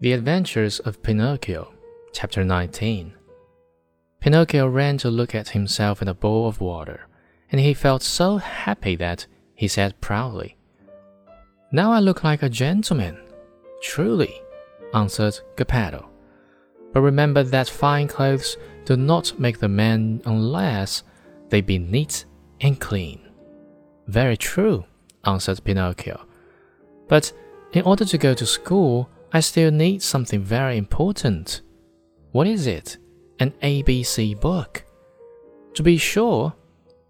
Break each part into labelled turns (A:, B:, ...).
A: The Adventures of Pinocchio, Chapter 19. Pinocchio ran to look at himself in a bowl of water, and he felt so happy that he said proudly, Now I look like a gentleman. Truly, answered Geppetto. But remember that fine clothes do not make the man unless they be neat and clean. Very true, answered Pinocchio. But in order to go to school, I still need something very important. What is it? An ABC book. To be sure,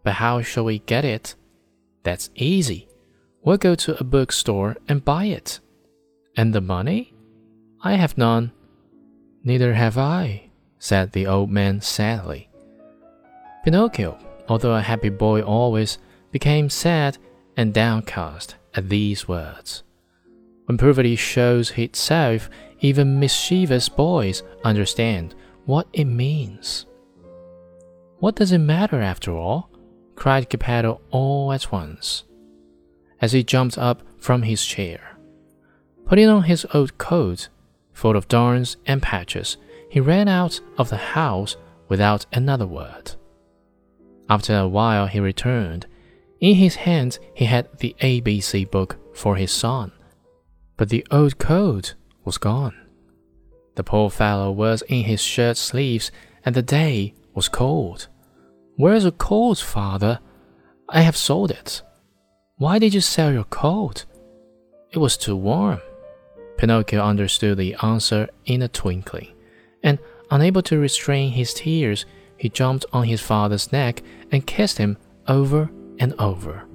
A: but how shall we get it? That's easy. We'll go to a bookstore and buy it. And the money? I have none. Neither have I, said the old man sadly. Pinocchio, although a happy boy always, became sad and downcast at these words. When poverty shows itself, even mischievous boys understand what it means. What does it matter after all? cried Geppetto all at once, as he jumped up from his chair. Putting on his old coat, full of darns and patches, he ran out of the house without another word. After a while, he returned. In his hands, he had the ABC book for his son but the old coat was gone. The poor fellow was in his shirt sleeves, and the day was cold. Where's your coat, father? I have sold it. Why did you sell your coat? It was too warm. Pinocchio understood the answer in a twinkling, and unable to restrain his tears, he jumped on his father's neck and kissed him over and over.